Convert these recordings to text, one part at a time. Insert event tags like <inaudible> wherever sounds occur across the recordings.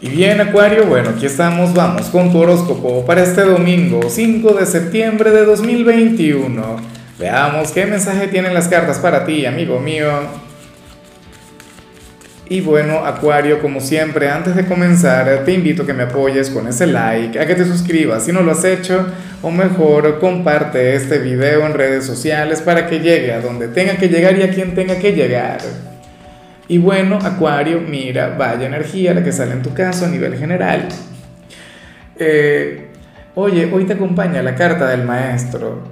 Y bien Acuario, bueno, aquí estamos, vamos con tu horóscopo para este domingo 5 de septiembre de 2021. Veamos qué mensaje tienen las cartas para ti, amigo mío. Y bueno, Acuario, como siempre, antes de comenzar, te invito a que me apoyes con ese like, a que te suscribas si no lo has hecho, o mejor, comparte este video en redes sociales para que llegue a donde tenga que llegar y a quien tenga que llegar. Y bueno, Acuario, mira, vaya energía la que sale en tu caso a nivel general. Eh, oye, hoy te acompaña la carta del maestro.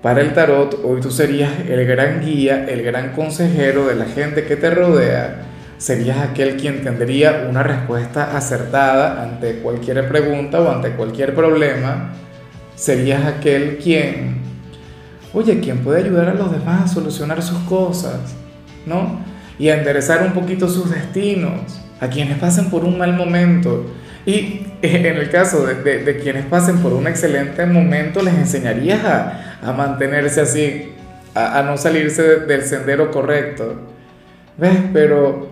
Para el tarot, hoy tú serías el gran guía, el gran consejero de la gente que te rodea. Serías aquel quien tendría una respuesta acertada ante cualquier pregunta o ante cualquier problema. Serías aquel quien, oye, quien puede ayudar a los demás a solucionar sus cosas, ¿no? Y enderezar un poquito sus destinos, a quienes pasen por un mal momento. Y <laughs> en el caso de, quienes pasen por un excelente momento, les enseñarías a, mantenerse así, a, no salirse del sendero correcto. ¿Ves? Pero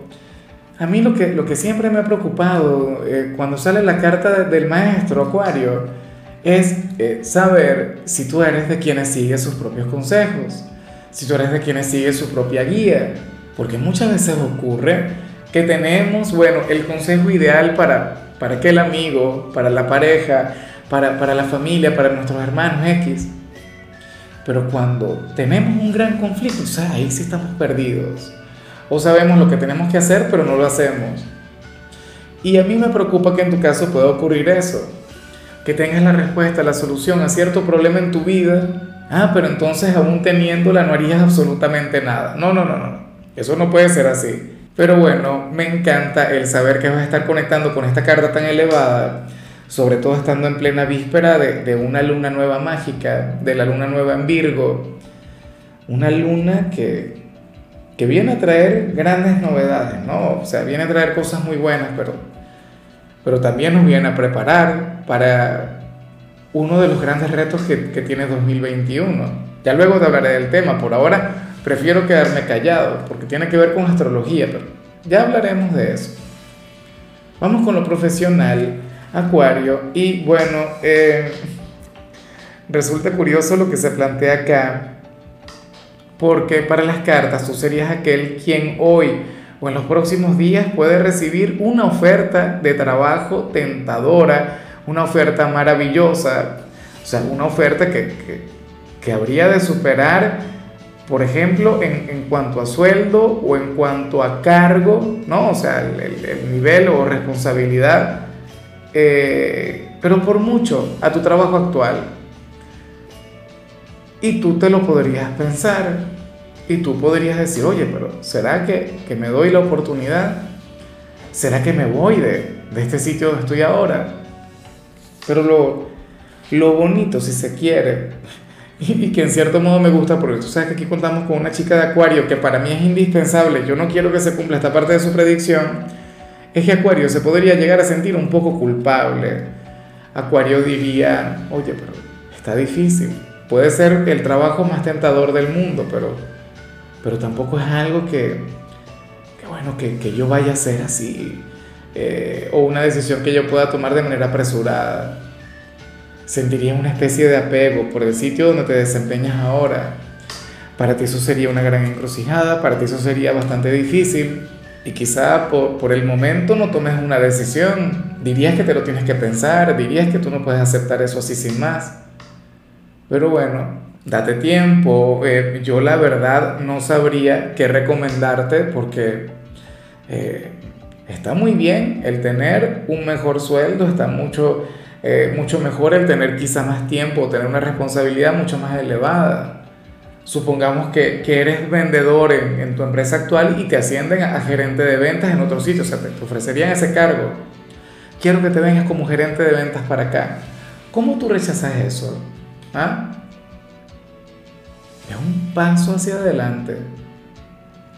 a mí lo que, lo que siempre me ha preocupado eh, cuando sale la carta del maestro Acuario es eh, saber si tú eres de quienes sigue sus propios consejos, si tú eres de quienes sigue su propia guía. Porque muchas veces ocurre que tenemos, bueno, el consejo ideal para, para aquel amigo, para la pareja, para, para la familia, para nuestros hermanos X. Pero cuando tenemos un gran conflicto, o sea, ahí sí estamos perdidos. O sabemos lo que tenemos que hacer, pero no lo hacemos. Y a mí me preocupa que en tu caso pueda ocurrir eso. Que tengas la respuesta, la solución a cierto problema en tu vida. Ah, pero entonces aún teniéndola no harías absolutamente nada. No, no, no, no. Eso no puede ser así. Pero bueno, me encanta el saber que vas a estar conectando con esta carta tan elevada, sobre todo estando en plena víspera de, una luna nueva mágica, de la luna nueva en Virgo. Una luna que, que viene a traer grandes novedades, ¿no? O sea, viene a traer cosas muy buenas, pero, pero también nos viene a preparar para uno de los grandes retos que, que tiene 2021. Ya luego te hablaré del tema, por ahora prefiero quedarme callado porque tiene que ver con astrología, pero ya hablaremos de eso. Vamos con lo profesional, Acuario, y bueno, eh, resulta curioso lo que se plantea acá, porque para las cartas tú serías aquel quien hoy o en los próximos días puede recibir una oferta de trabajo tentadora, una oferta maravillosa, o sea, una oferta que, que, que habría de superar por ejemplo, en, cuanto a sueldo o en cuanto a cargo, ¿no? O sea, el, nivel o responsabilidad, eh, pero por mucho a tu trabajo actual. Y tú te lo podrías pensar y tú podrías decir, oye, pero ¿será que, me doy la oportunidad? ¿Será que me voy de, de este sitio donde estoy ahora? Pero lo, lo bonito, si se quiere, y que en cierto modo me gusta porque tú sabes que aquí contamos con una chica de Acuario que para mí es indispensable, yo no quiero que se cumpla esta parte de su predicción, es que Acuario se podría llegar a sentir un poco culpable. Acuario diría, oye, pero está difícil, puede ser el trabajo más tentador del mundo, pero, pero tampoco es algo que, que bueno, que, que, yo vaya a hacer así, eh, o una decisión que yo pueda tomar de manera apresurada sentirías una especie de apego por el sitio donde te desempeñas ahora. Para ti eso sería una gran encrucijada, para ti eso sería bastante difícil y quizá por, por, el momento no tomes una decisión. Dirías que te lo tienes que pensar, dirías que tú no puedes aceptar eso así sin más. Pero bueno, date tiempo. Eh, yo la verdad no sabría qué recomendarte porque eh, está muy bien el tener un mejor sueldo, está mucho eh, mucho mejor el tener quizá más tiempo, tener una responsabilidad mucho más elevada. Supongamos que, que eres vendedor en, en, tu empresa actual y te ascienden a, gerente de ventas en otro sitio, o sea, te, ofrecerían ese cargo. Quiero que te vengas como gerente de ventas para acá. ¿Cómo tú rechazas eso? ¿Ah? Es un paso hacia adelante.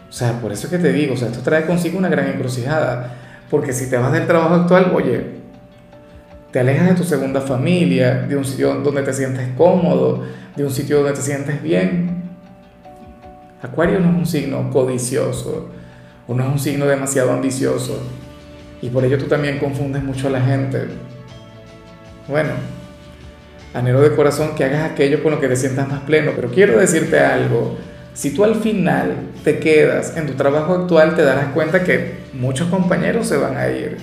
O sea, por eso es que te digo, o sea, esto trae consigo una gran encrucijada. Porque si te vas del trabajo actual, oye, te alejas de tu segunda familia, de un sitio donde te sientes cómodo, de un sitio donde te sientes bien. Acuario no es un signo codicioso o no es un signo demasiado ambicioso. y por ello tú también confundes mucho a la gente. Bueno, anhelo de corazón que hagas aquello con lo que te sientas más pleno, pero quiero decirte algo. Si tú al final te quedas en tu trabajo actual, te darás cuenta que muchos compañeros se van a ir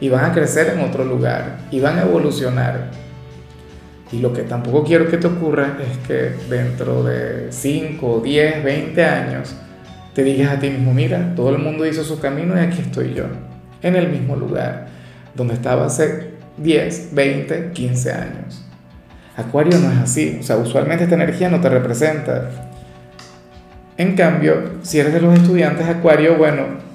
y van a crecer en otro lugar y van a evolucionar. Y lo que tampoco quiero que te ocurra es que dentro de 5, 10, 20 años te digas a ti mismo, mira, todo el mundo hizo su camino y aquí estoy yo, en el mismo lugar, donde estaba hace 10, 20, 15 años. Acuario no es así, o sea, usualmente esta energía no te representa. En cambio, si eres de los estudiantes Acuario, bueno,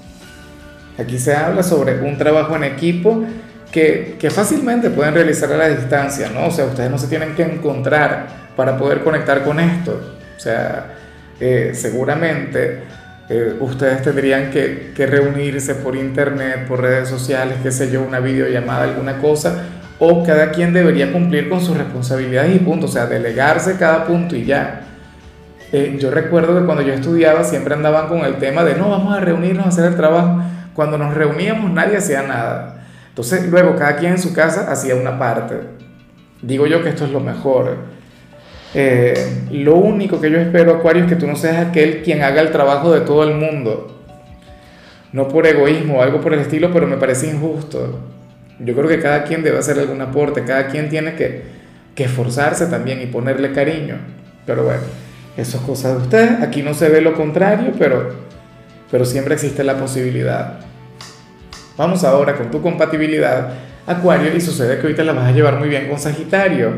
aquí se habla sobre un trabajo en equipo que, que, fácilmente pueden realizar a la distancia, ¿no? O sea, ustedes no se tienen que encontrar para poder conectar con esto. O sea, eh, seguramente eh, ustedes tendrían que, que, reunirse por internet, por redes sociales, qué sé yo, una videollamada, alguna cosa, o cada quien debería cumplir con sus responsabilidades y punto, o sea, delegarse cada punto y ya. Eh, yo recuerdo que cuando yo estudiaba siempre andaban con el tema de no, vamos a reunirnos a hacer el trabajo. Cuando nos reuníamos nadie hacía nada. Entonces luego cada quien en su casa hacía una parte. Digo yo que esto es lo mejor. Eh, lo único que yo espero, Acuario, es que tú no seas aquel quien haga el trabajo de todo el mundo. No por egoísmo o algo por el estilo, pero me parece injusto. Yo creo que cada quien debe hacer algún aporte, cada quien tiene que, que esforzarse también y ponerle cariño. Pero bueno, eso es cosa de usted. Aquí no se ve lo contrario, pero, pero siempre existe la posibilidad. Vamos ahora con tu compatibilidad, Acuario, y sucede que te la vas a llevar muy bien con Sagitario.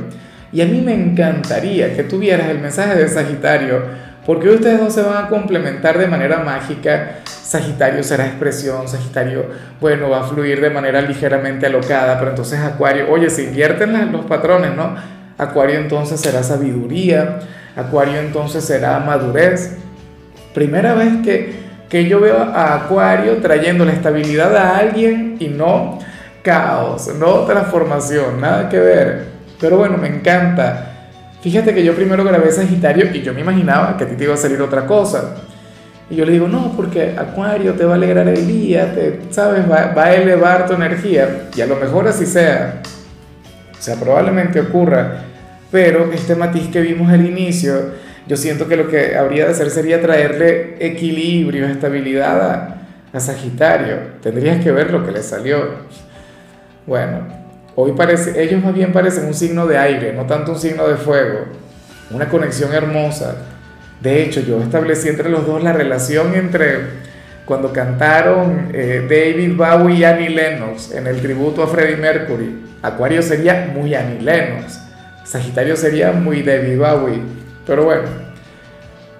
Y a mí me encantaría que tuvieras el mensaje de Sagitario, porque ustedes dos se van a complementar de manera mágica. Sagitario será expresión, Sagitario, bueno, va a fluir de manera ligeramente alocada, pero entonces Acuario, oye, se invierten los patrones, ¿no? Acuario entonces será sabiduría, Acuario entonces será madurez. Primera vez que que yo veo a Acuario trayendo la estabilidad a alguien y no caos, no transformación, nada que ver. Pero bueno, me encanta. Fíjate que yo primero grabé Sagitario y yo me imaginaba que a ti te iba a salir otra cosa. Y yo le digo, no, porque Acuario te va a alegrar el día, te, ¿sabes? Va, va a elevar tu energía. Y a lo mejor así sea. O sea, probablemente ocurra. Pero este matiz que vimos al inicio, yo siento que lo que habría de hacer sería traerle equilibrio, estabilidad a, Sagitario. Tendrías que ver lo que le salió. Bueno, hoy parece, ellos más bien parecen un signo de aire, no tanto un signo de fuego. Una conexión hermosa. De hecho, yo establecí entre los dos la relación entre cuando cantaron eh, David Bowie y Annie Lennox en el tributo a Freddie Mercury. Acuario sería muy Annie Lennox. Sagitario sería muy David Bowie. Pero bueno,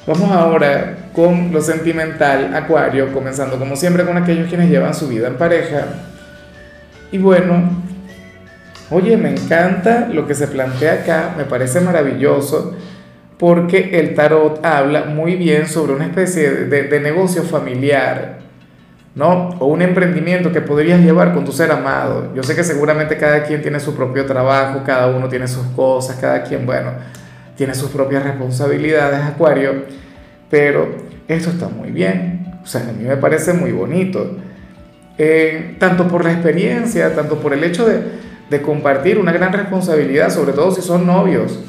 vamos ahora con lo sentimental, Acuario, comenzando como siempre con aquellos quienes llevan su vida en pareja. Y bueno, oye, me encanta lo que se plantea acá, me parece maravilloso, porque el tarot habla muy bien sobre una especie de, negocio familiar. ¿no? O un emprendimiento que podrías llevar con tu ser amado. Yo sé que seguramente cada quien tiene su propio trabajo, cada uno tiene sus cosas, cada quien, bueno, tiene sus propias responsabilidades, Acuario, pero esto está muy bien, o sea, a mí me parece muy bonito, eh, tanto por la experiencia, tanto por el hecho de, de compartir una gran responsabilidad, sobre todo si son novios,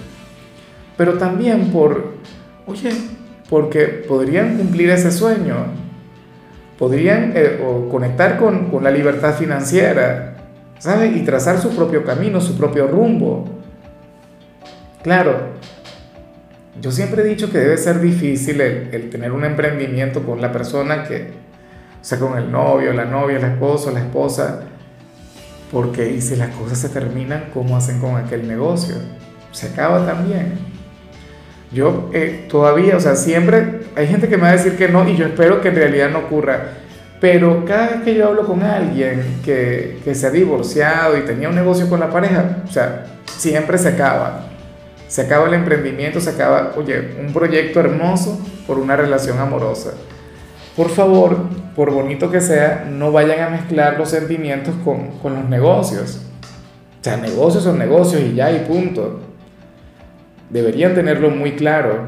pero también por, oye, porque podrían cumplir ese sueño, podrían eh, conectar con, con la libertad financiera, ¿sabes? Y trazar su propio camino, su propio rumbo. Claro, yo siempre he dicho que debe ser difícil el, tener un emprendimiento con la persona que, o sea, con el novio, la novia, el esposo, la esposa, porque y si las cosas se terminan, ¿cómo hacen con aquel negocio? Se acaba también. Yo eh, todavía, o sea, siempre hay gente que me va a decir que no y yo espero que en realidad no ocurra. Pero cada vez que yo hablo con alguien que, que se ha divorciado y tenía un negocio con la pareja, o sea, siempre se acaba se acaba el emprendimiento, se acaba, oye, un proyecto hermoso por una relación amorosa. Por favor, por bonito que sea, no vayan a mezclar los sentimientos con, con los negocios. O sea, negocios son negocios y ya y punto. Deberían tenerlo muy claro.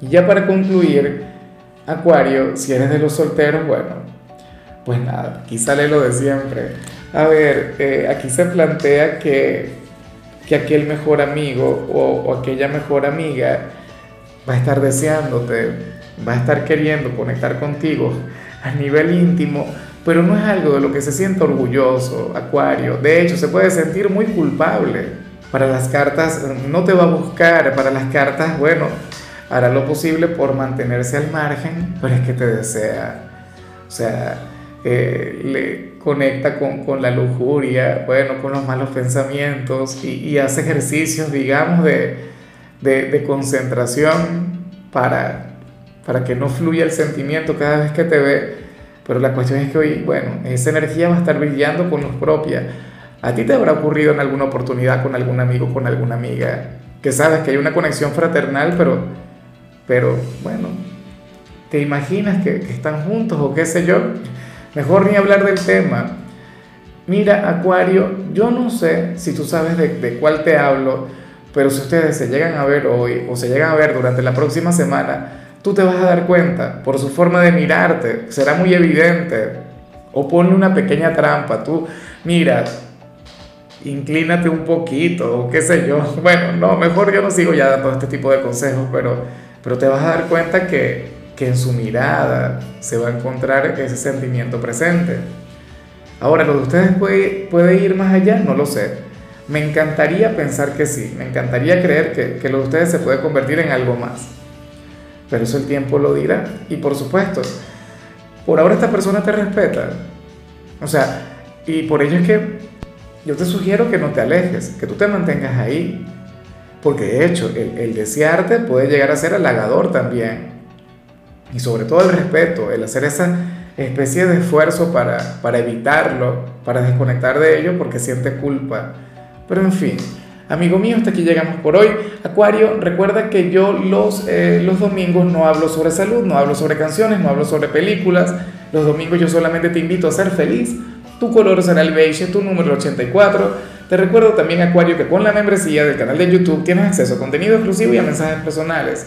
Y ya para concluir, Acuario, si eres de los solteros, bueno, Pues nada, aquí sale lo de siempre. A ver, eh, aquí se plantea que, que aquel mejor amigo o, aquella mejor amiga va a estar deseándote, va a estar queriendo conectar contigo a nivel íntimo, pero no es algo de lo que se sienta orgulloso, Acuario. De hecho, se puede sentir muy culpable. Para las cartas no te va a buscar, para las cartas, bueno, hará lo posible por mantenerse al margen, pero es que te desea. O sea, eh, le conecta con, con, la lujuria, bueno, con los malos pensamientos y, hace ejercicios, digamos, de, de, concentración para, para que no fluya el sentimiento cada vez que te ve. Pero la cuestión es que hoy, bueno, esa energía va a estar brillando con luz propia. A ti te habrá ocurrido en alguna oportunidad con algún amigo, con alguna amiga, que sabes que hay una conexión fraternal, pero, pero bueno, te imaginas que están juntos o qué sé yo. Mejor ni hablar del tema. Mira, Acuario, yo no sé si tú sabes de, de cuál te hablo, pero si ustedes se llegan a ver hoy o se llegan a ver durante la próxima semana, tú te vas a dar cuenta por su forma de mirarte, será muy evidente. O ponle una pequeña trampa, tú, mira, inclínate un poquito, o qué sé yo. <laughs> Bueno, no, mejor yo no sigo ya dando este tipo de consejos, pero, pero te vas a dar cuenta que, que en su mirada se va a encontrar ese sentimiento presente. Ahora, ¿lo de ustedes puede, puede ir más allá? No lo sé. Me encantaría pensar que sí, me encantaría creer que, que lo de ustedes se puede convertir en algo más. Pero eso el tiempo lo dirá. Y por supuesto, por ahora esta persona te respeta. O sea, y por ello es que yo te sugiero que no te alejes, que tú te mantengas ahí. Porque de hecho, el, el desearte puede llegar a ser halagador también. Y sobre todo el respeto, el hacer esa especie de esfuerzo para, para evitarlo, para desconectar de ello porque siente culpa. Pero en fin, amigo mío, hasta aquí llegamos por hoy. Acuario, recuerda que yo los, eh, los domingos no hablo sobre salud, no hablo sobre canciones, no hablo sobre películas. Los domingos yo solamente te invito a ser feliz. Tu color será el beige, tu número 84. Te recuerdo también, Acuario, que con la membresía del canal de YouTube tienes acceso a contenido exclusivo y a mensajes personales.